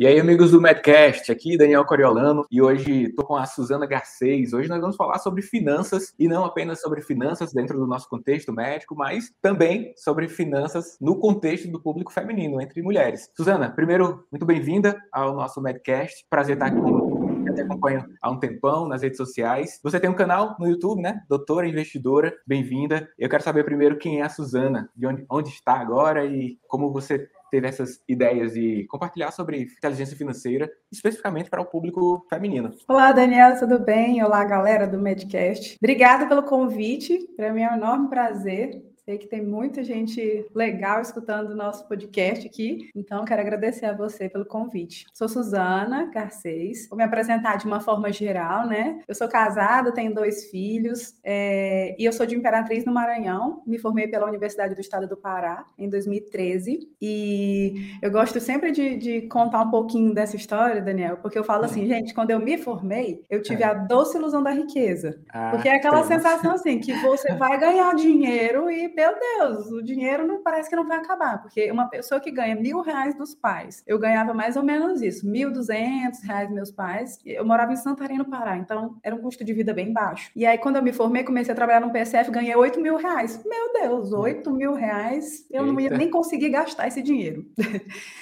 E aí, amigos do Medcast, aqui Daniel Coriolano e hoje estou com a Suzana Garcês. Hoje nós vamos falar sobre finanças e não apenas sobre finanças dentro do nosso contexto médico, mas também sobre finanças no contexto do público feminino, entre mulheres. Suzana, primeiro, muito bem-vinda ao nosso Medcast. Prazer estar aqui com eu te acompanho há um tempão nas redes sociais. Você tem um canal no YouTube, né? Doutora Investidora, bem-vinda. Eu quero saber primeiro quem é a Suzana, de onde, onde está agora e como você teve essas ideias de compartilhar sobre inteligência financeira, especificamente para o público feminino. Olá, Daniela, tudo bem? Olá, galera do Medcast. Obrigada pelo convite. Para mim é um enorme prazer Sei que tem muita gente legal escutando o nosso podcast aqui, então quero agradecer a você pelo convite. Sou Suzana Garcês, vou me apresentar de uma forma geral, né? Eu sou casada, tenho dois filhos é, e eu sou de Imperatriz no Maranhão. Me formei pela Universidade do Estado do Pará em 2013 e eu gosto sempre de, de contar um pouquinho dessa história, Daniel, porque eu falo assim, gente, quando eu me formei, eu tive é. a doce ilusão da riqueza, ah, porque é aquela sensação assim que você vai ganhar dinheiro e meu Deus, o dinheiro não parece que não vai acabar, porque uma pessoa que ganha mil reais dos pais, eu ganhava mais ou menos isso, mil duzentos reais meus pais, eu morava em Santarém, no Pará, então era um custo de vida bem baixo. E aí, quando eu me formei, comecei a trabalhar no PSF, ganhei oito mil reais. Meu Deus, oito mil reais, eu Eita. não ia nem conseguir gastar esse dinheiro.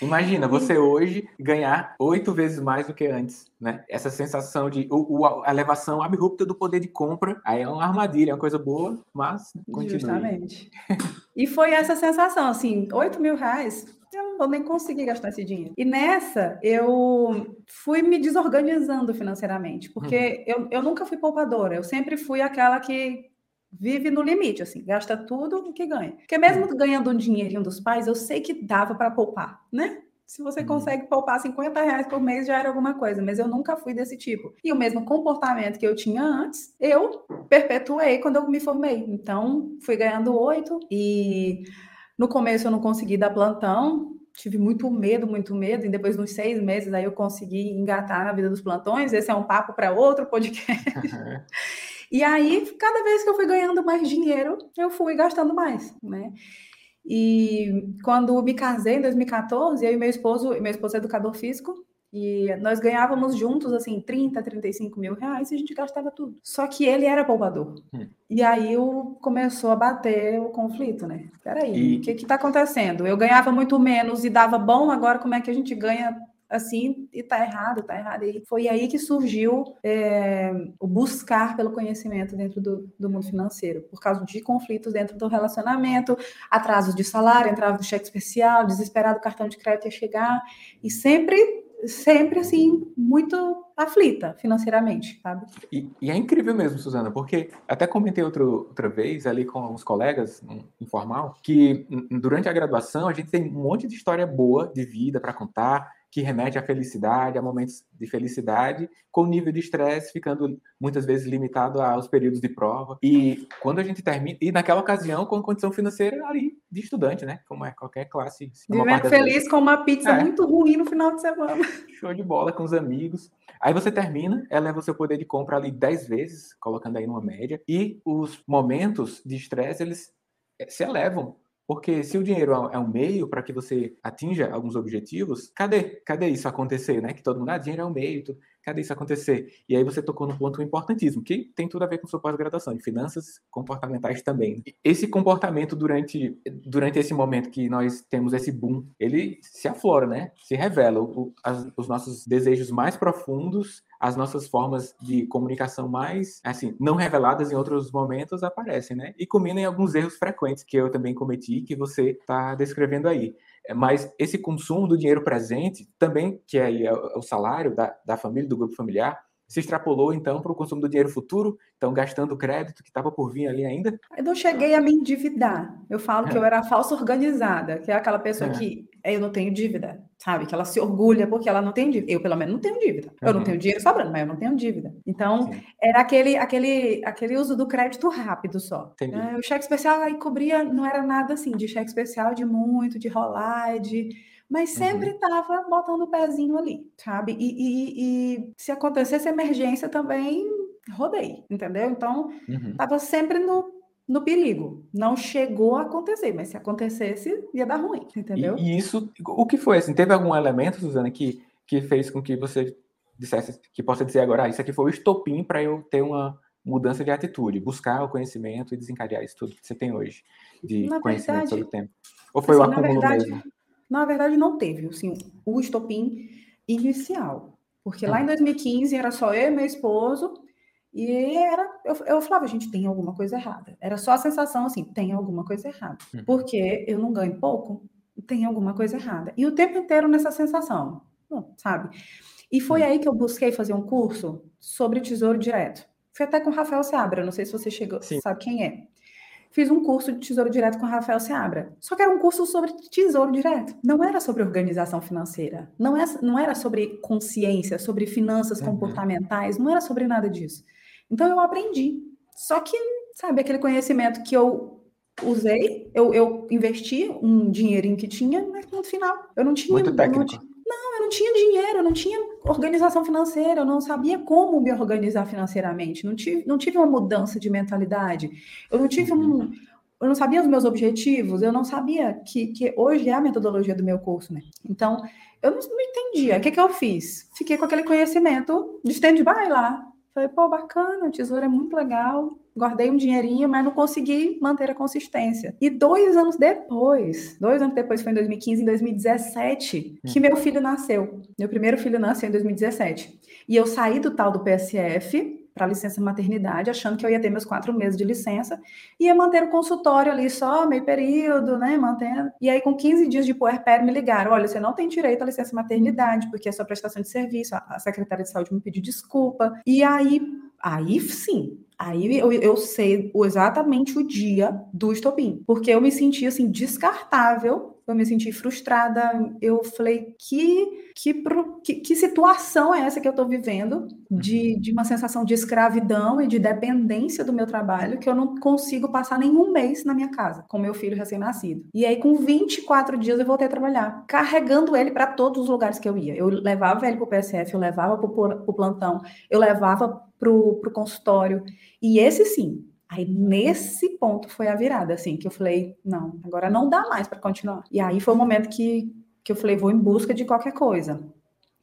Imagina, você hoje ganhar oito vezes mais do que antes, né? Essa sensação de o, o, a elevação abrupta do poder de compra, aí é uma armadilha, é uma coisa boa, mas continua. Justamente. E foi essa sensação, assim, 8 mil reais, eu não vou nem conseguir gastar esse dinheiro. E nessa, eu fui me desorganizando financeiramente, porque uhum. eu, eu nunca fui poupadora, eu sempre fui aquela que vive no limite, assim, gasta tudo o que ganha. Porque mesmo uhum. ganhando um dinheirinho dos pais, eu sei que dava para poupar, né? Se você uhum. consegue poupar 50 reais por mês, já era alguma coisa, mas eu nunca fui desse tipo. E o mesmo comportamento que eu tinha antes, eu perpetuei quando eu me formei. Então, fui ganhando oito e no começo eu não consegui dar plantão, tive muito medo, muito medo, e depois de uns seis meses aí eu consegui engatar na vida dos plantões. Esse é um papo para outro podcast. Uhum. E aí, cada vez que eu fui ganhando mais dinheiro, eu fui gastando mais, né? E quando me casei em 2014, eu e meu esposo, meu esposo é educador físico, e nós ganhávamos juntos, assim, 30, 35 mil reais e a gente gastava tudo. Só que ele era poupador. Hum. E aí eu, começou a bater o conflito, né? Peraí, e... o que que tá acontecendo? Eu ganhava muito menos e dava bom, agora como é que a gente ganha assim e tá errado, tá errado. E foi aí que surgiu é, o buscar pelo conhecimento dentro do, do, mundo financeiro, por causa de conflitos dentro do relacionamento, atrasos de salário, entrava no cheque especial, desesperado o cartão de crédito ia chegar, e sempre, sempre assim, muito aflita financeiramente, sabe? E, e é incrível mesmo, Suzana, porque até comentei outro, outra vez ali com os colegas, um, informal, que durante a graduação a gente tem um monte de história boa de vida para contar, que remete à felicidade, a momentos de felicidade, com o nível de estresse ficando muitas vezes limitado aos períodos de prova. E quando a gente termina, e naquela ocasião com condição financeira ali de estudante, né? Como é qualquer classe. Vivendo feliz vezes. com uma pizza é. muito ruim no final de semana. Show de bola com os amigos. Aí você termina, eleva o seu poder de compra ali 10 vezes, colocando aí numa média, e os momentos de estresse, eles eh, se elevam porque se o dinheiro é um meio para que você atinja alguns objetivos, cadê? Cadê isso acontecer, né? Que todo mundo, ah, dinheiro é um meio, tudo. cadê isso acontecer? E aí você tocou num ponto importantíssimo, que tem tudo a ver com sua pós-graduação, de finanças comportamentais também. Esse comportamento durante, durante esse momento que nós temos esse boom, ele se aflora, né? Se revela. O, as, os nossos desejos mais profundos as nossas formas de comunicação mais, assim, não reveladas em outros momentos aparecem, né? E combinam em alguns erros frequentes que eu também cometi, que você está descrevendo aí. É, mas esse consumo do dinheiro presente, também, que é, é o salário da, da família, do grupo familiar, se extrapolou então para o consumo do dinheiro futuro, então gastando crédito que estava por vir ali ainda? Eu não cheguei a me endividar. Eu falo é. que eu era falsa organizada, que é aquela pessoa é. que eu não tenho dívida, sabe? Que ela se orgulha porque ela não tem dívida. Eu, pelo menos, não tenho dívida. Uhum. Eu não uhum. tenho dinheiro sobrando, mas eu não tenho dívida. Então, Sim. era aquele, aquele, aquele uso do crédito rápido só. É, o cheque especial aí cobria, não era nada assim, de cheque especial de muito, de rolar, de mas sempre estava uhum. botando o pezinho ali, sabe? E, e, e, se acontecesse emergência também, rodei, entendeu? Então, estava uhum. sempre no, no perigo. Não chegou a acontecer, mas se acontecesse, ia dar ruim, entendeu? E, e, isso, o que foi assim? Teve algum elemento, Suzana, que, que fez com que você dissesse, que possa dizer agora, ah, isso aqui foi o estopim para eu ter uma mudança de atitude, buscar o conhecimento e desencadear isso tudo que você tem hoje de na conhecimento verdade, sobre o tempo? Ou foi assim, o acúmulo verdade, mesmo? Na verdade, não teve, assim, o estopim inicial. Porque lá em 2015 hum. era só eu e meu esposo, e era, eu, eu falava, gente, tem alguma coisa errada. Era só a sensação assim, tem alguma coisa errada. Uhum. Porque eu não ganho pouco, tem alguma coisa errada. E o tempo inteiro nessa sensação, sabe? E foi aí que eu busquei fazer um curso sobre tesouro direto. Foi até com o Rafael Seabra, não sei se você chegou, Sim. sabe quem é. Fiz um curso de tesouro direto com Rafael Seabra. Só que era um curso sobre tesouro direto. Não era sobre organização financeira. Não, é, não era sobre consciência, sobre finanças uhum. comportamentais. Não era sobre nada disso. Então eu aprendi. Só que, sabe, aquele conhecimento que eu usei, eu, eu investi um dinheirinho que tinha, mas no final eu não tinha. Muito técnico. Não, não, eu não tinha dinheiro, eu não tinha organização financeira, eu não sabia como me organizar financeiramente, não tive, não tive uma mudança de mentalidade, eu não tive um. Uhum. Eu não sabia os meus objetivos, eu não sabia que, que hoje é a metodologia do meu curso, né? Então, eu não, não entendia. O que, que eu fiz? Fiquei com aquele conhecimento de stand-by lá. Falei, pô, bacana, o tesouro é muito legal. Guardei um dinheirinho, mas não consegui manter a consistência. E dois anos depois, dois anos depois, foi em 2015, em 2017, que hum. meu filho nasceu. Meu primeiro filho nasceu em 2017. E eu saí do tal do PSF, para licença maternidade, achando que eu ia ter meus quatro meses de licença, ia manter o consultório ali só, meio período, né, mantendo. E aí, com 15 dias de puerpério, me ligaram, olha, você não tem direito à licença maternidade, porque é sua prestação de serviço, a secretária de saúde me pediu desculpa. E aí, aí sim, Aí eu, eu sei exatamente o dia do estopim, porque eu me senti assim descartável eu me senti frustrada. Eu falei, que, que, que, que situação é essa que eu estou vivendo? De, uhum. de uma sensação de escravidão e de dependência do meu trabalho, que eu não consigo passar nenhum mês na minha casa com meu filho recém-nascido. E aí, com 24 dias, eu voltei a trabalhar, carregando ele para todos os lugares que eu ia. Eu levava ele para o PSF, eu levava para o plantão, eu levava para o consultório. E esse sim, Aí nesse ponto foi a virada, assim, que eu falei, não, agora não dá mais para continuar. E aí foi o momento que, que eu falei, vou em busca de qualquer coisa.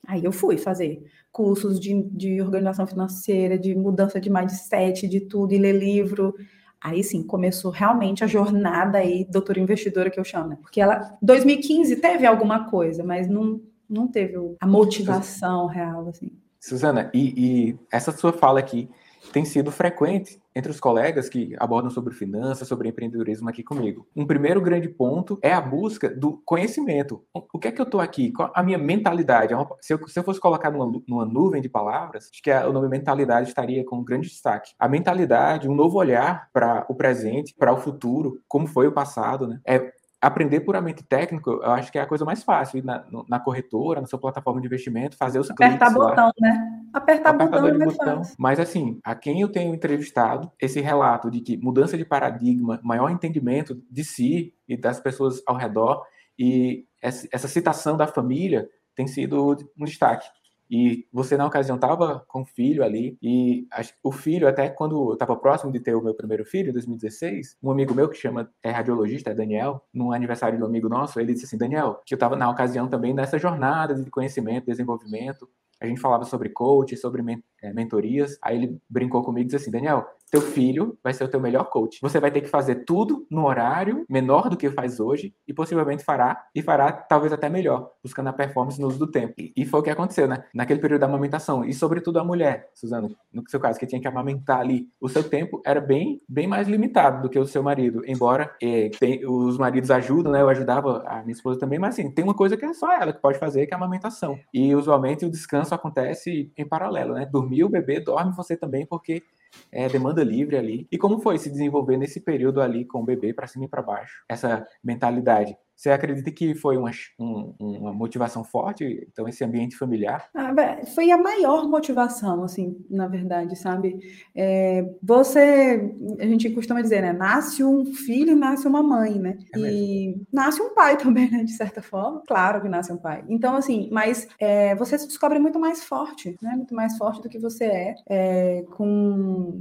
Aí eu fui fazer cursos de, de organização financeira, de mudança de mindset, de tudo, e ler livro. Aí sim, começou realmente a jornada aí, doutora investidora que eu chamo, né? Porque ela, 2015 teve alguma coisa, mas não, não teve a motivação real, assim. Suzana, e, e essa sua fala aqui tem sido frequente entre os colegas que abordam sobre finanças, sobre empreendedorismo aqui comigo. Um primeiro grande ponto é a busca do conhecimento. O que é que eu estou aqui? Qual a minha mentalidade? É se eu, se eu fosse colocar numa, numa, nuvem de palavras, acho que a, o nome mentalidade estaria com um grande destaque. A mentalidade, um novo olhar para o presente, para o futuro, como foi o passado, né? É aprender puramente técnico, eu acho que é a coisa mais fácil. Ir na, na corretora, na sua plataforma de investimento, fazer os Apertar botão, lá. né? Apertar botão é botão. Fácil. Mas assim, a quem eu tenho entrevistado, esse relato de que mudança de paradigma, maior entendimento de si e das pessoas ao redor, e essa citação da família tem sido um destaque. E você, na ocasião, estava com o filho ali, e o filho, até quando eu estava próximo de ter o meu primeiro filho, em 2016, um amigo meu que chama, é radiologista, é Daniel, num aniversário do amigo nosso, ele disse assim: Daniel, que eu estava na ocasião também nessa jornada de conhecimento, desenvolvimento, a gente falava sobre coach, sobre é, mentorias. Aí ele brincou comigo e disse assim: Daniel, teu filho vai ser o teu melhor coach. Você vai ter que fazer tudo no horário menor do que faz hoje e possivelmente fará, e fará talvez até melhor, buscando a performance no uso do tempo. E foi o que aconteceu, né? Naquele período da amamentação. E sobretudo a mulher, Suzana, no seu caso, que tinha que amamentar ali, o seu tempo era bem, bem mais limitado do que o seu marido. Embora é, tem, os maridos ajudam, né? Eu ajudava a minha esposa também, mas assim, tem uma coisa que é só ela que pode fazer, que é a amamentação. E usualmente o descanso acontece em paralelo, né? Dormir o bebê, dorme você também, porque é, demanda livre ali. E como foi se desenvolver nesse período ali com o bebê para cima e para baixo? Essa mentalidade você acredita que foi uma, um, uma motivação forte, então, esse ambiente familiar? Ah, foi a maior motivação, assim, na verdade, sabe? É, você, a gente costuma dizer, né? Nasce um filho e nasce uma mãe, né? É e nasce um pai também, né? De certa forma. Claro que nasce um pai. Então, assim, mas é, você se descobre muito mais forte, né? Muito mais forte do que você é, é,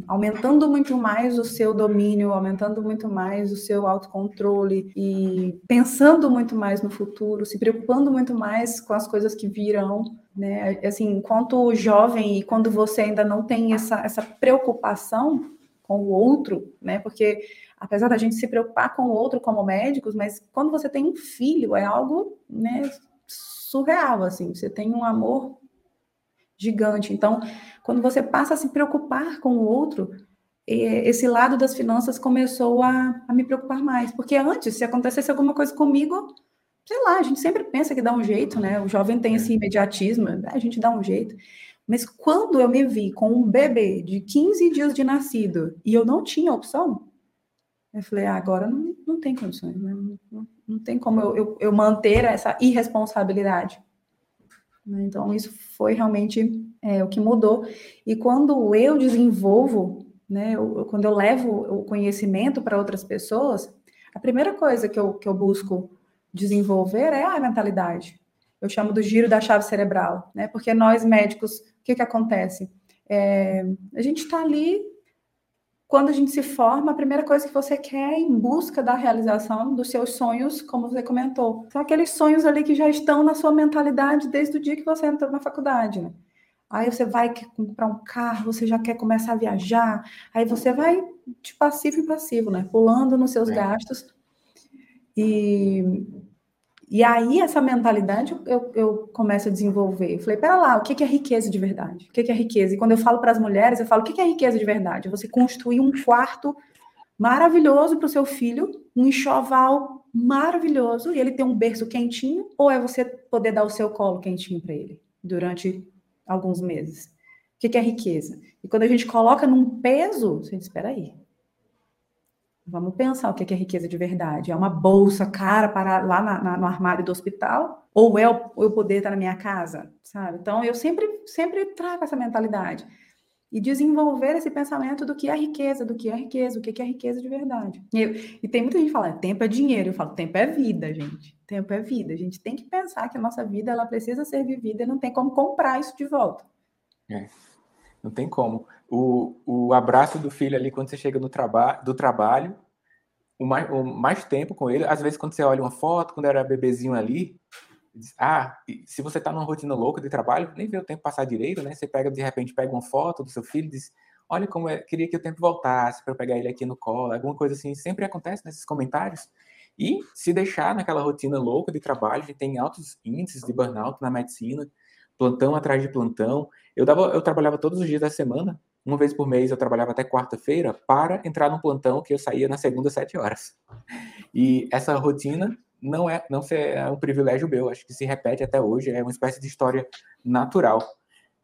aumentando muito mais o seu domínio, aumentando muito mais o seu autocontrole e pensando pensando muito mais no futuro, se preocupando muito mais com as coisas que virão, né? Assim, enquanto jovem e quando você ainda não tem essa, essa preocupação com o outro, né? Porque apesar da gente se preocupar com o outro como médicos, mas quando você tem um filho é algo, né, surreal assim. Você tem um amor gigante. Então, quando você passa a se preocupar com o outro, esse lado das finanças começou a, a me preocupar mais, porque antes, se acontecesse alguma coisa comigo, sei lá, a gente sempre pensa que dá um jeito, né? O jovem tem esse imediatismo, a gente dá um jeito. Mas quando eu me vi com um bebê de 15 dias de nascido e eu não tinha opção, eu falei, ah, agora não, não tem condições, né? não, não, não tem como eu, eu, eu, manter essa irresponsabilidade. Né? Então, isso foi realmente é, o que mudou. E quando eu desenvolvo, né, eu, quando eu levo o conhecimento para outras pessoas, a primeira coisa que eu, que eu busco desenvolver é a mentalidade. Eu chamo do giro da chave cerebral, né? Porque nós médicos, o que que acontece? É, a gente está ali quando a gente se forma, a primeira coisa que você quer é em busca da realização dos seus sonhos, como você comentou. São aqueles sonhos ali que já estão na sua mentalidade desde o dia que você entrou na faculdade, né? Aí você vai comprar um carro, você já quer começar a viajar, aí você vai de passivo em passivo, né? Pulando nos seus é. gastos e, e aí, essa mentalidade eu, eu começo a desenvolver. Eu falei, pera lá, o que é riqueza de verdade? O que é riqueza? E quando eu falo para as mulheres, eu falo, o que é riqueza de verdade? Você construir um quarto maravilhoso para o seu filho, um enxoval maravilhoso, e ele ter um berço quentinho, ou é você poder dar o seu colo quentinho para ele durante alguns meses? O que é riqueza? E quando a gente coloca num peso, você diz, espera aí, Vamos pensar o que é riqueza de verdade. É uma bolsa cara para lá na, na, no armário do hospital? Ou é o, eu poder estar na minha casa? Sabe? Então, eu sempre, sempre trago essa mentalidade. E desenvolver esse pensamento do que é riqueza, do que é riqueza, o que é riqueza de verdade. E, eu, e tem muita gente que fala, tempo é dinheiro. Eu falo, tempo é vida, gente. Tempo é vida. A gente tem que pensar que a nossa vida ela precisa ser vivida e não tem como comprar isso de volta. É. Não tem como. O, o abraço do filho ali quando você chega no traba do trabalho, o mais, o mais tempo com ele, às vezes quando você olha uma foto, quando era bebezinho ali, diz, ah, se você tá numa rotina louca de trabalho, nem vê o tempo passar direito, né? Você pega, de repente, pega uma foto do seu filho e diz, olha como é, queria que o tempo voltasse para pegar ele aqui no colo, alguma coisa assim, sempre acontece nesses comentários. E se deixar naquela rotina louca de trabalho, a gente tem altos índices de burnout na medicina, plantão atrás de plantão. Eu, dava, eu trabalhava todos os dias da semana, uma vez por mês eu trabalhava até quarta-feira para entrar no plantão que eu saía na segunda sete horas. E essa rotina não é não é um privilégio meu, acho que se repete até hoje, é uma espécie de história natural,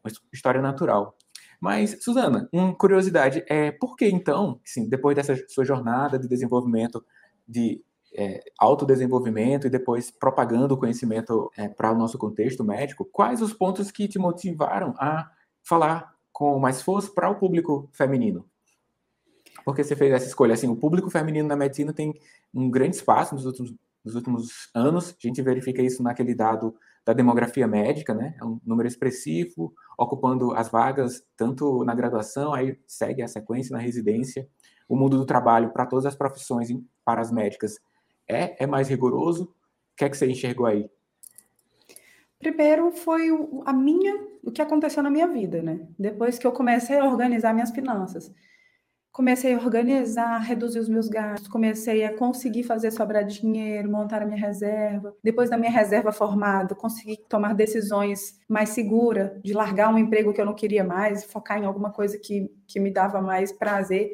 uma história natural. Mas, Suzana, uma curiosidade é por que então, sim, depois dessa sua jornada de desenvolvimento de é, autodesenvolvimento e depois propagando o conhecimento é, para o nosso contexto médico, quais os pontos que te motivaram a falar com mais força para o público feminino? Porque você fez essa escolha? Assim, o público feminino na medicina tem um grande espaço nos últimos, nos últimos anos. A gente verifica isso naquele dado da demografia médica, né? É um número expressivo, ocupando as vagas tanto na graduação, aí segue a sequência na residência. O mundo do trabalho para todas as profissões, para as médicas, é, é mais rigoroso? O que é que você enxergou aí? Primeiro foi o, a minha, o que aconteceu na minha vida, né? Depois que eu comecei a organizar minhas finanças. Comecei a organizar, reduzir os meus gastos, comecei a conseguir fazer sobrar dinheiro, montar a minha reserva. Depois da minha reserva formada, consegui tomar decisões mais seguras, de largar um emprego que eu não queria mais, focar em alguma coisa que, que me dava mais prazer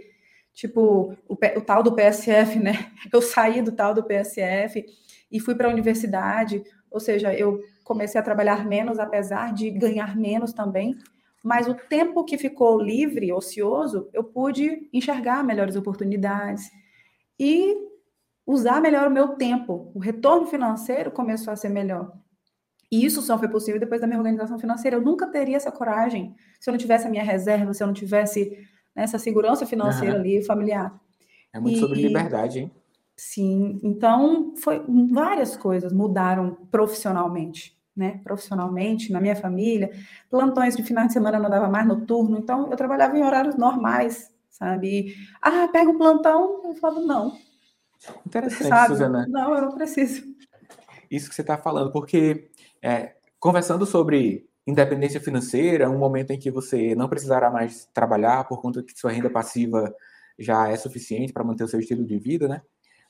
tipo o, o, tal do PSF, né? Eu saí do tal do PSF e fui para a universidade, ou seja, eu comecei a trabalhar menos, apesar de ganhar menos também, mas o tempo que ficou livre, ocioso, eu pude enxergar melhores oportunidades e usar melhor o meu tempo. O retorno financeiro começou a ser melhor. E isso só foi possível depois da minha organização financeira. Eu nunca teria essa coragem se eu não tivesse a minha reserva, se eu não tivesse né, essa segurança financeira uhum. ali, familiar. É muito e, sobre liberdade, hein? Sim, então foi várias coisas mudaram profissionalmente, né? Profissionalmente, na minha família, plantões de final de semana não dava mais noturno, então eu trabalhava em horários normais, sabe? E, ah, pega um plantão, eu falava, não. Interessante, sabe? Suzana. Não, eu não preciso. Isso que você está falando, porque é, conversando sobre independência financeira, um momento em que você não precisará mais trabalhar por conta que sua renda passiva já é suficiente para manter o seu estilo de vida, né?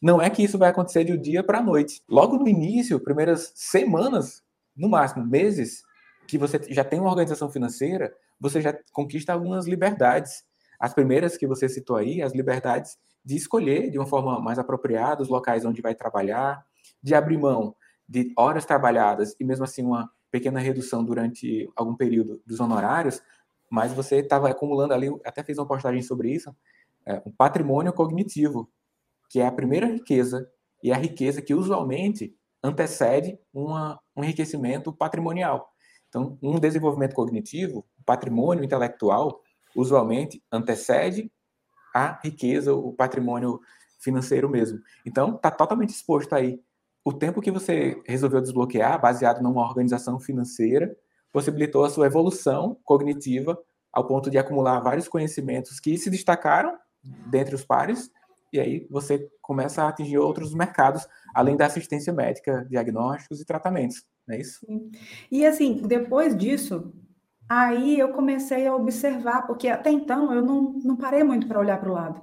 Não é que isso vai acontecer de um dia para a noite. Logo no início, primeiras semanas, no máximo meses, que você já tem uma organização financeira, você já conquista algumas liberdades. As primeiras que você citou aí, as liberdades de escolher de uma forma mais apropriada os locais onde vai trabalhar, de abrir mão de horas trabalhadas e mesmo assim uma pequena redução durante algum período dos honorários, mas você estava acumulando ali, até fiz uma postagem sobre isso, é, um patrimônio cognitivo, que é a primeira riqueza e a riqueza que usualmente antecede uma, um enriquecimento patrimonial. Então, um desenvolvimento cognitivo, patrimônio intelectual, usualmente antecede a riqueza, o patrimônio financeiro mesmo. Então, está totalmente exposto aí. O tempo que você resolveu desbloquear, baseado numa organização financeira, possibilitou a sua evolução cognitiva ao ponto de acumular vários conhecimentos que se destacaram dentre os pares, e aí você começa a atingir outros mercados, além da assistência médica, diagnósticos e tratamentos, não é isso? E assim, depois disso, Aí eu comecei a observar, porque até então eu não, não parei muito para olhar para o lado.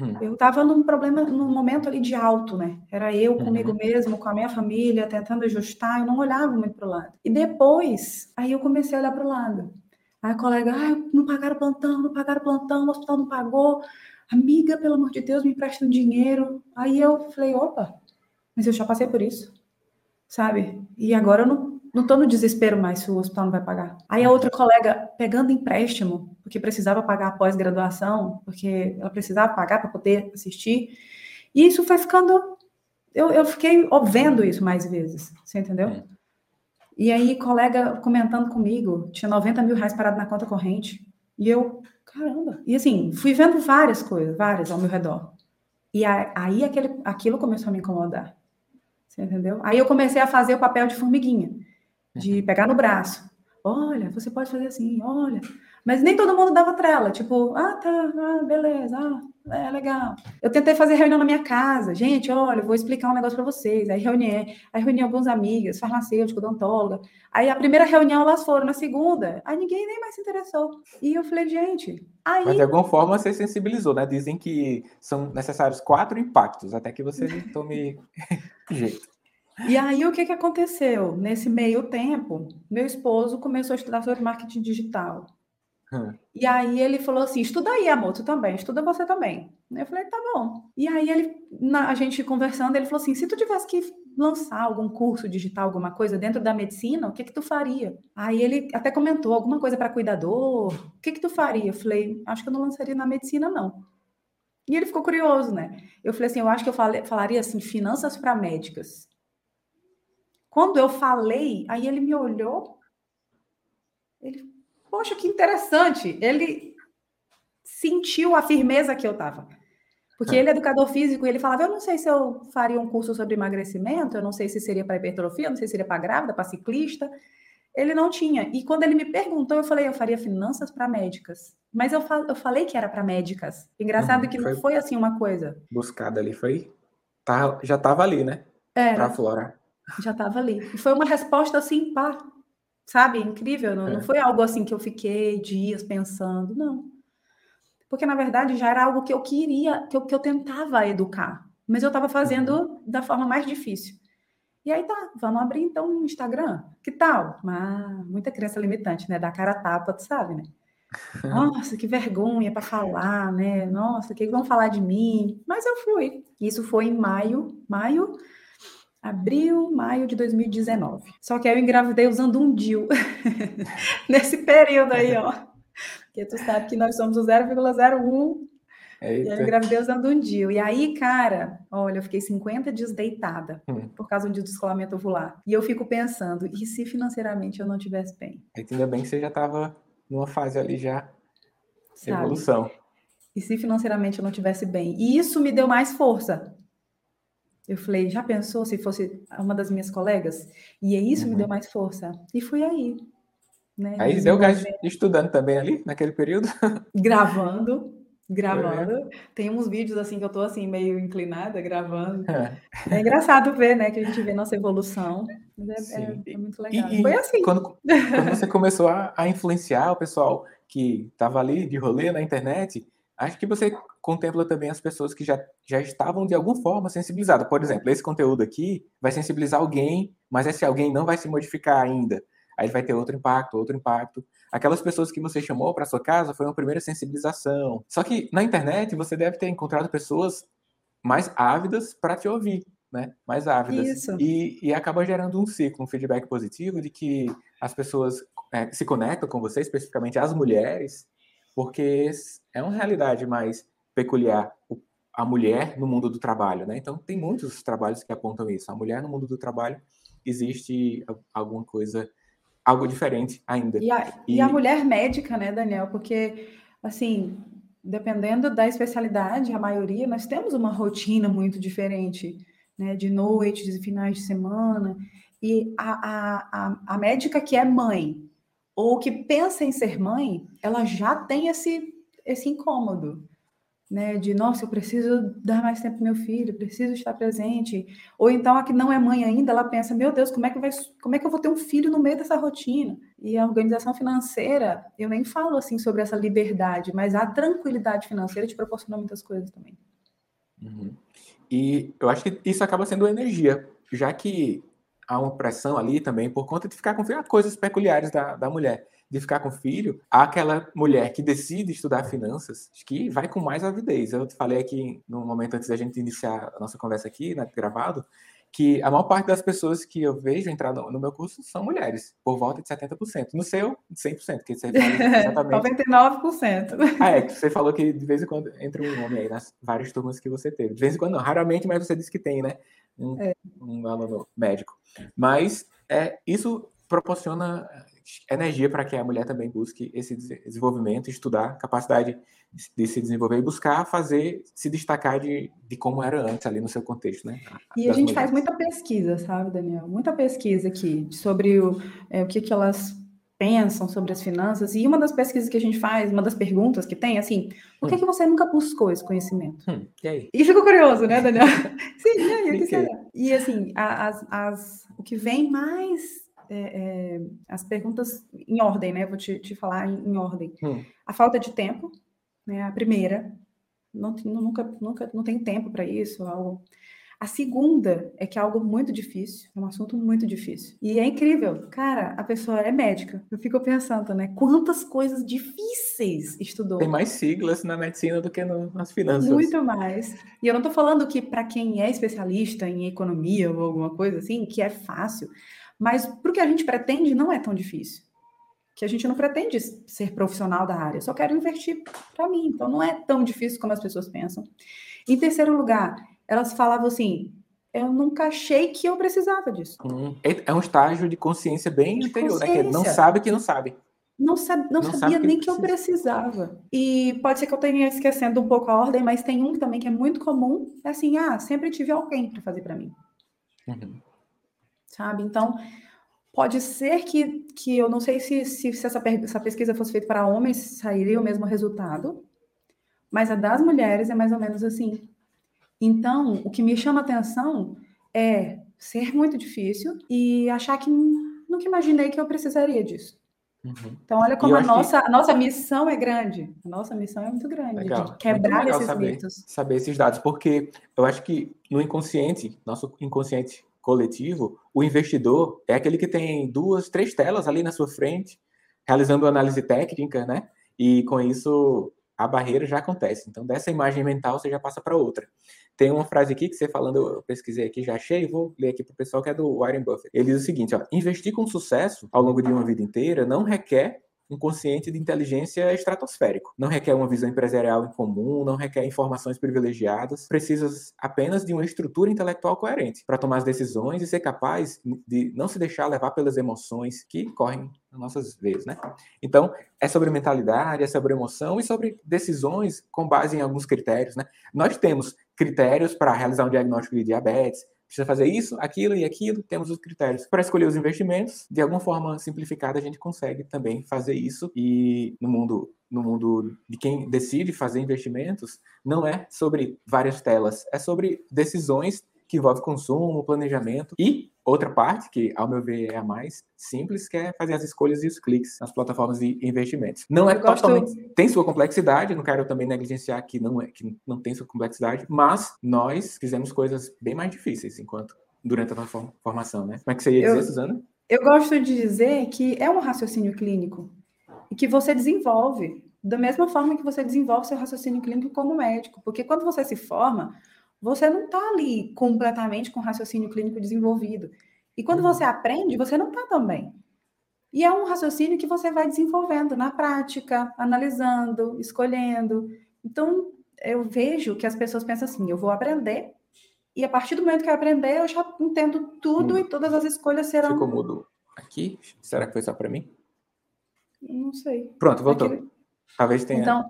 Hum. Eu estava num problema, num momento ali de alto, né? Era eu uhum. comigo uhum. mesmo, com a minha família, tentando ajustar, eu não olhava muito para o lado. E depois, aí eu comecei a olhar para o lado. Aí a colega, ah, não pagaram plantão, não pagaram plantão, o hospital não pagou. Amiga, pelo amor de Deus, me empresta um dinheiro. Aí eu falei, opa, mas eu já passei por isso, sabe? E agora eu não, não estou no desespero mais se o hospital não vai pagar. Aí a outra colega pegando empréstimo, porque precisava pagar a pós-graduação, porque ela precisava pagar para poder assistir. E isso foi ficando. Eu, eu fiquei vendo isso mais vezes, você entendeu? É. E aí, colega comentando comigo, tinha 90 mil reais parado na conta corrente. E eu, caramba. E assim, fui vendo várias coisas, várias ao meu redor. E aí aquele, aquilo começou a me incomodar. Você entendeu? Aí eu comecei a fazer o papel de formiguinha de pegar no braço. Olha, você pode fazer assim, olha. Mas nem todo mundo dava trela, tipo, ah, tá, ah, beleza, ah, é legal. Eu tentei fazer reunião na minha casa. Gente, olha, vou explicar um negócio para vocês. Aí reuni, aí reuni algumas amigas, farmacêutico, odontóloga. Aí a primeira reunião elas foram, na segunda, aí ninguém nem mais se interessou. E eu falei, gente, aí... Mas de alguma forma você sensibilizou, né? Dizem que são necessários quatro impactos até que você tome jeito. E aí, o que, que aconteceu? Nesse meio tempo, meu esposo começou a estudar sobre marketing digital. Hum. E aí ele falou assim: estuda aí, amor, tu também, estuda você também. Eu falei, tá bom. E aí ele, na, a gente conversando, ele falou assim: se tu tivesse que lançar algum curso digital, alguma coisa dentro da medicina, o que que tu faria? Aí ele até comentou alguma coisa para cuidador. O que que tu faria? Eu falei, acho que eu não lançaria na medicina, não. E ele ficou curioso, né? Eu falei assim, eu acho que eu falaria assim, finanças para médicas. Quando eu falei, aí ele me olhou, ele, poxa, que interessante. Ele sentiu a firmeza que eu estava. Porque é. ele é educador físico e ele falava: Eu não sei se eu faria um curso sobre emagrecimento, eu não sei se seria para hipertrofia, eu não sei se seria para grávida, para ciclista. Ele não tinha. E quando ele me perguntou, eu falei: Eu faria finanças para médicas. Mas eu, fal eu falei que era para médicas. Engraçado uhum, que não foi assim uma coisa. Buscada ali, foi. Tá, já estava ali, né? Para Flora. Já estava ali. E foi uma resposta assim, pá, sabe? Incrível. Não, é. não foi algo assim que eu fiquei dias pensando, não. Porque, na verdade, já era algo que eu queria, que eu, que eu tentava educar. Mas eu estava fazendo uhum. da forma mais difícil. E aí tá, vamos abrir então um Instagram. Que tal? Ah, muita criança limitante, né? Da cara tapa, tu sabe, né? Nossa, que vergonha para falar, né? Nossa, o que vão falar de mim? Mas eu fui. Isso foi em maio, maio abril, maio de 2019. Só que aí eu engravidei usando um DIL nesse período aí, ó. Porque tu sabe que nós somos o 0,01 e eu engravidei usando um DIL. E aí, cara, olha, eu fiquei 50 dias deitada hum. por causa de descolamento ovular. E eu fico pensando, e se financeiramente eu não tivesse bem? Ainda bem que você já estava numa fase ali já de evolução. E se financeiramente eu não tivesse bem? E isso me deu mais força eu falei, já pensou se fosse uma das minhas colegas? E é isso uhum. me deu mais força. E fui aí. Né? Aí deu gás estudando também ali, naquele período? Gravando. gravando. É. Tem uns vídeos assim que eu tô assim meio inclinada gravando. É, é engraçado ver, né, que a gente vê nossa evolução. É, é, é muito legal. E, Foi assim. Quando, quando você começou a, a, influenciar o pessoal que estava ali de rolê na internet, acho que você contempla também as pessoas que já, já estavam de alguma forma sensibilizadas. Por exemplo, esse conteúdo aqui vai sensibilizar alguém, mas esse alguém não vai se modificar ainda. Aí vai ter outro impacto, outro impacto. Aquelas pessoas que você chamou para sua casa foi uma primeira sensibilização. Só que na internet você deve ter encontrado pessoas mais ávidas para te ouvir, né? Mais ávidas. Isso. E, e acaba gerando um ciclo, um feedback positivo de que as pessoas é, se conectam com você, especificamente as mulheres, porque é uma realidade mais peculiar a mulher no mundo do trabalho, né? Então tem muitos trabalhos que apontam isso. A mulher no mundo do trabalho existe alguma coisa algo diferente ainda. E a, e... e a mulher médica, né, Daniel? Porque, assim, dependendo da especialidade, a maioria, nós temos uma rotina muito diferente, né, de noites e finais de semana. E a, a, a, a médica que é mãe, ou que pensa em ser mãe, ela já tem esse, esse incômodo né, de nossa, eu preciso dar mais tempo para meu filho, preciso estar presente. Ou então a que não é mãe ainda, ela pensa, meu Deus, como é que vai, como é que eu vou ter um filho no meio dessa rotina? E a organização financeira, eu nem falo assim sobre essa liberdade, mas a tranquilidade financeira te proporciona muitas coisas também. Uhum. E eu acho que isso acaba sendo energia, já que há uma pressão ali também por conta de ficar com coisas peculiares da, da mulher de ficar com filho, aquela mulher que decide estudar finanças, que vai com mais avidez. Eu te falei aqui no momento antes da gente iniciar a nossa conversa aqui, né, gravado, que a maior parte das pessoas que eu vejo entrar no, meu curso são mulheres, por volta de 70%. No seu, 100%, que você exatamente... 99%. Ah, é, você falou que de vez em quando entra um homem aí nas várias turmas que você teve. De vez em quando não, raramente, mas você disse que tem, né? Um, é. um aluno médico. Mas é, isso proporciona energia para que a mulher também busque esse desenvolvimento, estudar, capacidade de se desenvolver e buscar fazer, se destacar de, de como era antes ali no seu contexto, né? E a gente mulheres. faz muita pesquisa, sabe, Daniel? Muita pesquisa aqui sobre o, é, o que, que elas pensam sobre as finanças. E uma das pesquisas que a gente faz, uma das perguntas que tem, assim, por que, hum. que você nunca buscou esse conhecimento? Hum, e aí? E ficou curioso, né, Daniel? Sim, e aí? O que será? E assim, as, as, o que vem mais é, é, as perguntas em ordem, né? Vou te, te falar em, em ordem. Hum. A falta de tempo, né? A primeira, não, nunca, nunca não tem tempo para isso. Algo. A segunda é que é algo muito difícil, é um assunto muito difícil. E é incrível, cara, a pessoa é médica. Eu fico pensando, né? Quantas coisas difíceis estudou. Tem mais siglas na medicina do que no, nas finanças. Muito mais. E eu não estou falando que para quem é especialista em economia ou alguma coisa assim, que é fácil. Mas para o que a gente pretende, não é tão difícil. Que a gente não pretende ser profissional da área, só quero investir para mim. Então não é tão difícil como as pessoas pensam. Em terceiro lugar, elas falavam assim: eu nunca achei que eu precisava disso. Hum, é, é um estágio de consciência bem de anterior, né? Que não sabe que não sabe. Não, sabe, não, não sabia nem que, eu precisava. E pode ser que eu tenha esquecendo um pouco a ordem, mas tem um também que é muito comum, é assim, ah, sempre tive alguém para fazer para mim. Uhum sabe? Então, pode ser que, que eu não sei se, se, se essa, essa pesquisa fosse feita para homens, sairia o mesmo resultado, mas a das mulheres é mais ou menos assim. Então, o que me chama atenção é ser muito difícil e achar que nunca imaginei que eu precisaria disso. Uhum. Então, olha como a nossa, que... a nossa missão é grande. A nossa missão é muito grande, legal. de quebrar esses saber, mitos. Saber esses dados, porque eu acho que no inconsciente, nosso inconsciente coletivo, o investidor é aquele que tem duas, três telas ali na sua frente, realizando análise técnica, né? E com isso a barreira já acontece. Então, dessa imagem mental você já passa para outra. Tem uma frase aqui que você falando, eu pesquisei aqui, já achei, vou ler aqui para o pessoal que é do Warren Buffett. Ele diz o seguinte: ó, investir com sucesso ao longo de uma vida inteira não requer um consciente de inteligência estratosférico. Não requer uma visão empresarial em comum, não requer informações privilegiadas, precisa apenas de uma estrutura intelectual coerente para tomar as decisões e ser capaz de não se deixar levar pelas emoções que correm nas nossas veias, né? Então, é sobre mentalidade, é sobre emoção e sobre decisões com base em alguns critérios, né? Nós temos critérios para realizar um diagnóstico de diabetes, precisa fazer isso, aquilo e aquilo, temos os critérios. Para escolher os investimentos, de alguma forma simplificada, a gente consegue também fazer isso. E no mundo no mundo de quem decide fazer investimentos, não é sobre várias telas, é sobre decisões que envolvem consumo, planejamento e outra parte, que ao meu ver é a mais simples, que é fazer as escolhas e os cliques nas plataformas de investimentos. Não é Eu totalmente. Gosto... Tem sua complexidade, não quero também negligenciar que não, é, que não tem sua complexidade, mas nós fizemos coisas bem mais difíceis enquanto durante a nossa formação, né? Como é que você ia dizer, Eu... Suzana? Eu gosto de dizer que é um raciocínio clínico e que você desenvolve da mesma forma que você desenvolve seu raciocínio clínico como médico, porque quando você se forma, você não está ali completamente com raciocínio clínico desenvolvido. E quando uhum. você aprende, você não está também. E é um raciocínio que você vai desenvolvendo na prática, analisando, escolhendo. Então, eu vejo que as pessoas pensam assim: eu vou aprender, e a partir do momento que eu aprender, eu já entendo tudo hum. e todas as escolhas serão. Ficou mudo aqui? Será que foi só para mim? Não sei. Pronto, voltou. Aqui... Talvez tenha. Então,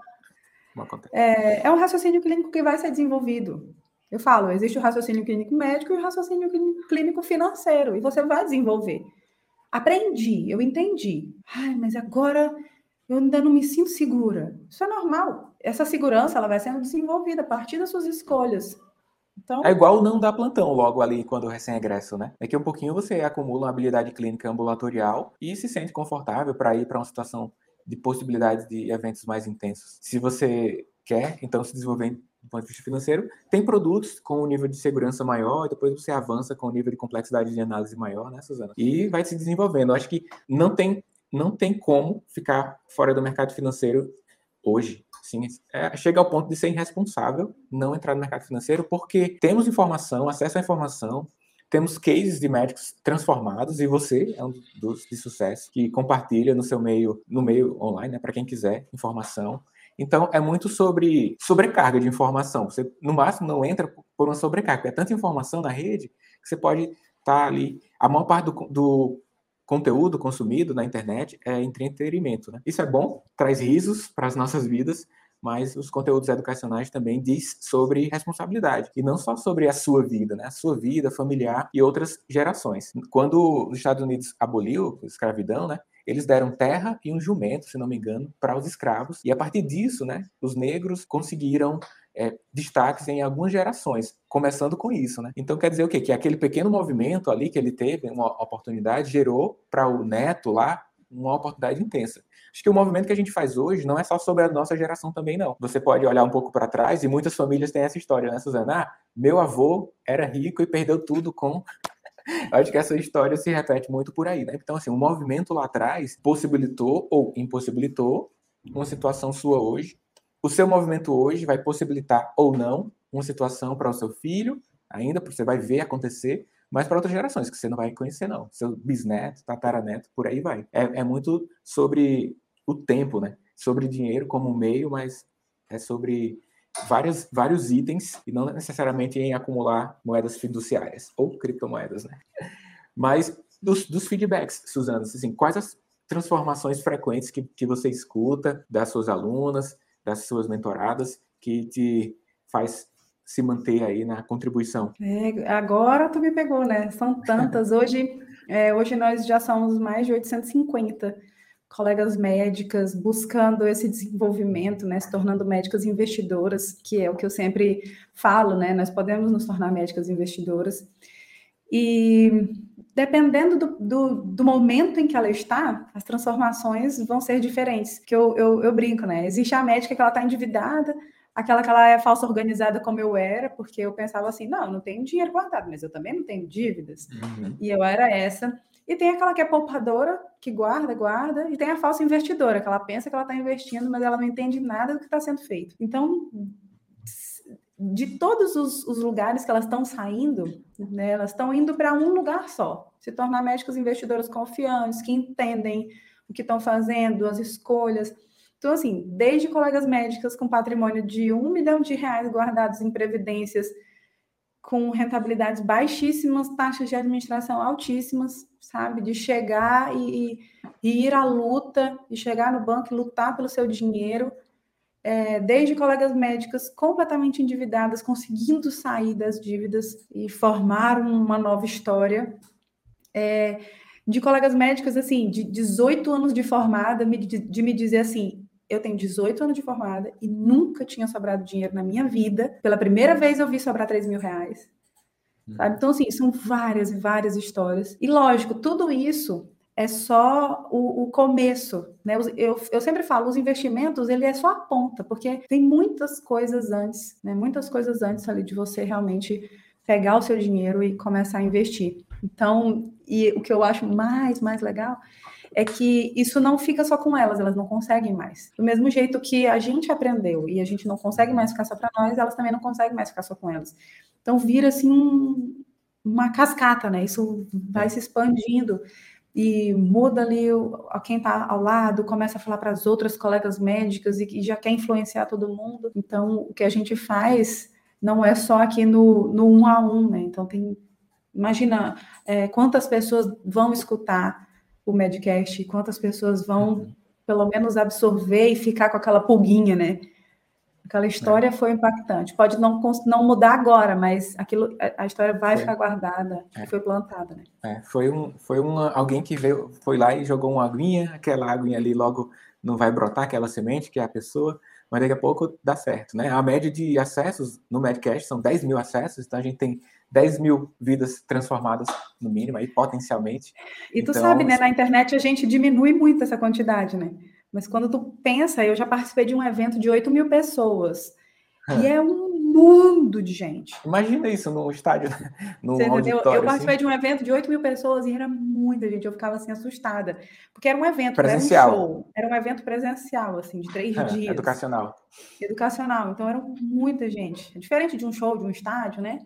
é, é um raciocínio clínico que vai ser desenvolvido. Eu falo, existe o raciocínio clínico médico e o raciocínio clínico financeiro, e você vai desenvolver. Aprendi, eu entendi. Ai, mas agora eu ainda não me sinto segura. Isso é normal. Essa segurança ela vai sendo desenvolvida a partir das suas escolhas. Então... É igual não dar plantão logo ali quando recém-egresso, né? É que um pouquinho você acumula uma habilidade clínica ambulatorial e se sente confortável para ir para uma situação de possibilidades de eventos mais intensos. Se você quer, então, se desenvolver do ponto de vista financeiro, tem produtos com um nível de segurança maior e depois você avança com um nível de complexidade de análise maior, né, Suzana? E vai se desenvolvendo. Eu acho que não tem, não tem como ficar fora do mercado financeiro hoje. Sim, é, chega ao ponto de ser irresponsável não entrar no mercado financeiro, porque temos informação, acesso à informação, temos cases de médicos transformados e você é um dos de sucesso que compartilha no seu meio, no meio online, né, para quem quiser informação. Então, é muito sobre sobrecarga de informação. Você, no máximo, não entra por uma sobrecarga. É tanta informação na rede que você pode estar tá ali. A maior parte do, do conteúdo consumido na internet é entretenimento. Né? Isso é bom, traz risos para as nossas vidas, mas os conteúdos educacionais também diz sobre responsabilidade e não só sobre a sua vida, né? A sua vida familiar e outras gerações. Quando os Estados Unidos aboliu a escravidão, né? Eles deram terra e um jumento, se não me engano, para os escravos. E a partir disso, né, os negros conseguiram é, destaques em algumas gerações, começando com isso, né? Então quer dizer o quê? Que aquele pequeno movimento ali que ele teve, uma oportunidade, gerou para o neto lá uma oportunidade intensa. Acho que o movimento que a gente faz hoje não é só sobre a nossa geração também, não. Você pode olhar um pouco para trás e muitas famílias têm essa história, né, Suzana? Ah, meu avô era rico e perdeu tudo com Acho que essa história se repete muito por aí, né? Então, assim, o movimento lá atrás possibilitou ou impossibilitou uma situação sua hoje. O seu movimento hoje vai possibilitar ou não uma situação para o seu filho, ainda, porque você vai ver acontecer, mas para outras gerações que você não vai conhecer, não. Seu bisneto, tataraneto, por aí vai. É, é muito sobre o tempo, né? Sobre dinheiro como meio, mas é sobre vários, vários itens e não necessariamente em acumular moedas fiduciárias ou criptomoedas, né? Mas dos, dos feedbacks, Suzana, assim, quais as transformações frequentes que, que você escuta das suas alunas, das suas mentoradas, que te faz se manter aí na contribuição? É, agora tu me pegou, né? São tantas. Hoje, é, hoje nós já somos mais de 850 colegas médicas buscando esse desenvolvimento, né, se tornando médicas investidoras, que é o que eu sempre falo, né, nós podemos nos tornar médicas investidoras. E dependendo do, do, do, momento em que ela está, as transformações vão ser diferentes. Que eu, eu, eu brinco, né? Existe a médica que ela está endividada, aquela que ela é falsa organizada como eu era, porque eu pensava assim, não, eu não tenho dinheiro guardado, mas eu também não tenho dívidas. Uhum. E eu era essa. E tem aquela que é poupadora, que guarda, guarda, e tem a falsa investidora, que ela pensa que ela está investindo, mas ela não entende nada do que está sendo feito. Então, de todos os, os lugares que elas estão saindo, né, elas estão indo para um lugar só, se tornar médicos investidoras confiantes, que entendem o que estão fazendo, as escolhas. Então, assim, desde colegas médicas com patrimônio de um milhão de reais guardados em previdências, com rentabilidades baixíssimas, taxas de administração altíssimas, sabe? De chegar e, e ir à luta, de chegar no banco e lutar pelo seu dinheiro. é, desde colegas médicas completamente endividadas, conseguindo sair das dívidas e formar uma nova história. É, de colegas médicas, assim, de 18 anos de formada, de me dizer assim, eu tenho 18 anos de formada e nunca tinha sobrado dinheiro na minha vida. Pela primeira vez eu vi sobrar 3 mil reais. Sabe? Então, assim, são várias e várias histórias. E lógico, tudo isso é só o, o, começo, né? Eu, eu sempre falo, os investimentos, ele é só a ponta, porque tem muitas coisas antes, né? Muitas coisas antes ali de você realmente pegar o seu dinheiro e começar a investir. Então, e o que eu acho mais, mais legal é que isso não fica só com elas, elas não conseguem mais. Do mesmo jeito que a gente aprendeu e a gente não consegue mais ficar só para nós, elas também não conseguem mais ficar só com elas. Então, vira assim um, uma cascata, né? Isso vai se expandindo e muda ali o, quem está ao lado, começa a falar para as outras colegas médicas e, e já quer influenciar todo mundo. Então, o que a gente faz não é só aqui no, no um a um, né? Então, tem. Imagina é, quantas pessoas vão escutar o Medcast, quantas pessoas vão, uhum. pelo menos, absorver e ficar com aquela pulguinha, né? Aquela história é. foi impactante. Pode não, não mudar agora, mas aquilo, a história vai foi. ficar guardada é. e foi plantada, né? É, foi um, foi uma, alguém que veio, foi lá e jogou uma aguinha, aquela aguinha ali logo não vai brotar aquela semente, que é a pessoa, mas daqui a pouco dá certo, né? A média de acessos no Medcast são 10 mil acessos, então a gente tem 10 mil vidas transformadas, no mínimo, aí, potencialmente. E tu então, sabe, né? Na internet a gente diminui muito essa quantidade, né? Mas quando tu pensa, eu já participei de um evento de 8 mil pessoas. E é um mundo de gente. Imagina isso num estádio, num Você entendeu? Eu participei assim. de um evento de 8 mil pessoas e era muita gente. Eu ficava assim assustada. Porque era um evento, presencial. era um show. Era um evento presencial, assim, de três dias. Educacional. Educacional. Então era muita gente. É diferente de um show, de um estádio, né?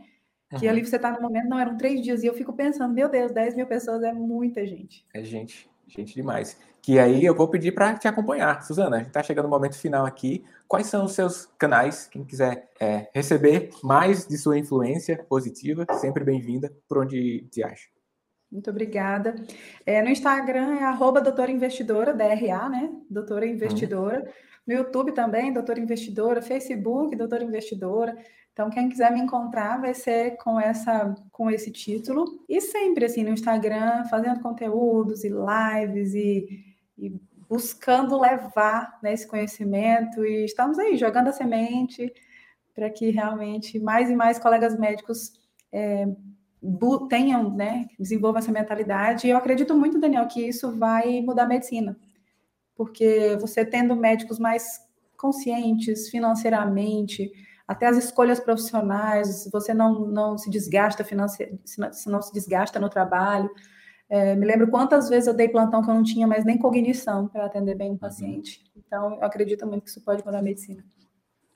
Que uhum. ali você está no momento, não, eram três dias. E eu fico pensando, meu Deus, 10 mil pessoas é muita gente. É gente, gente demais. Que aí eu vou pedir para te acompanhar. Suzana, a gente está chegando no momento final aqui. Quais são os seus canais? Quem quiser é, receber mais de sua influência positiva, sempre bem-vinda, por onde te acha. Muito obrigada. É, no Instagram é arroba doutora investidora, DRA, né? Doutora investidora. Uhum. No YouTube também, doutora investidora. Facebook, doutora investidora. Então, quem quiser me encontrar vai ser com essa com esse título. E sempre assim no Instagram, fazendo conteúdos e lives e, e buscando levar né, esse conhecimento. E estamos aí jogando a semente para que realmente mais e mais colegas médicos é, tenham, né, desenvolvam essa mentalidade. E eu acredito muito, Daniel, que isso vai mudar a medicina. Porque você tendo médicos mais conscientes financeiramente, até as escolhas profissionais, você não, não se desgasta financeiramente, se não se desgasta no trabalho. É, me lembro quantas vezes eu dei plantão que eu não tinha mais nem cognição para atender bem um uhum. paciente. Então, eu acredito muito que isso pode mudar a medicina.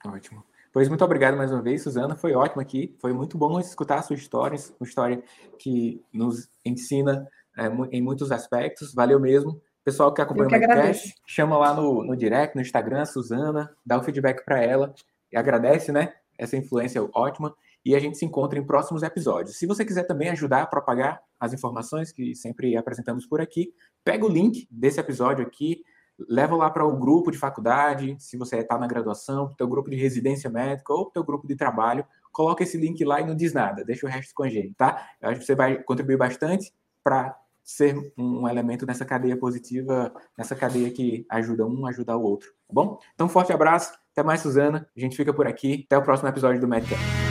Ótimo. Pois muito obrigado mais uma vez, Suzana. Foi ótimo aqui. Foi muito bom escutar a sua história, uma história que nos ensina é, em muitos aspectos. Valeu mesmo. Pessoal que acompanha que o podcast, chama lá no, no direct, no Instagram, Suzana, dá o feedback para ela e agradece, né? Essa influência ótima. E a gente se encontra em próximos episódios. Se você quiser também ajudar a propagar as informações que sempre apresentamos por aqui, pega o link desse episódio aqui, leva lá para o grupo de faculdade, se você está na graduação, teu grupo de residência médica ou teu grupo de trabalho, coloca esse link lá e não diz nada, deixa o resto com a gente, tá? Eu acho que você vai contribuir bastante para ser um elemento nessa cadeia positiva, nessa cadeia que ajuda um, ajuda o outro, tá bom? Então, forte abraço, até mais, Suzana. A gente fica por aqui. Até o próximo episódio do Medcast.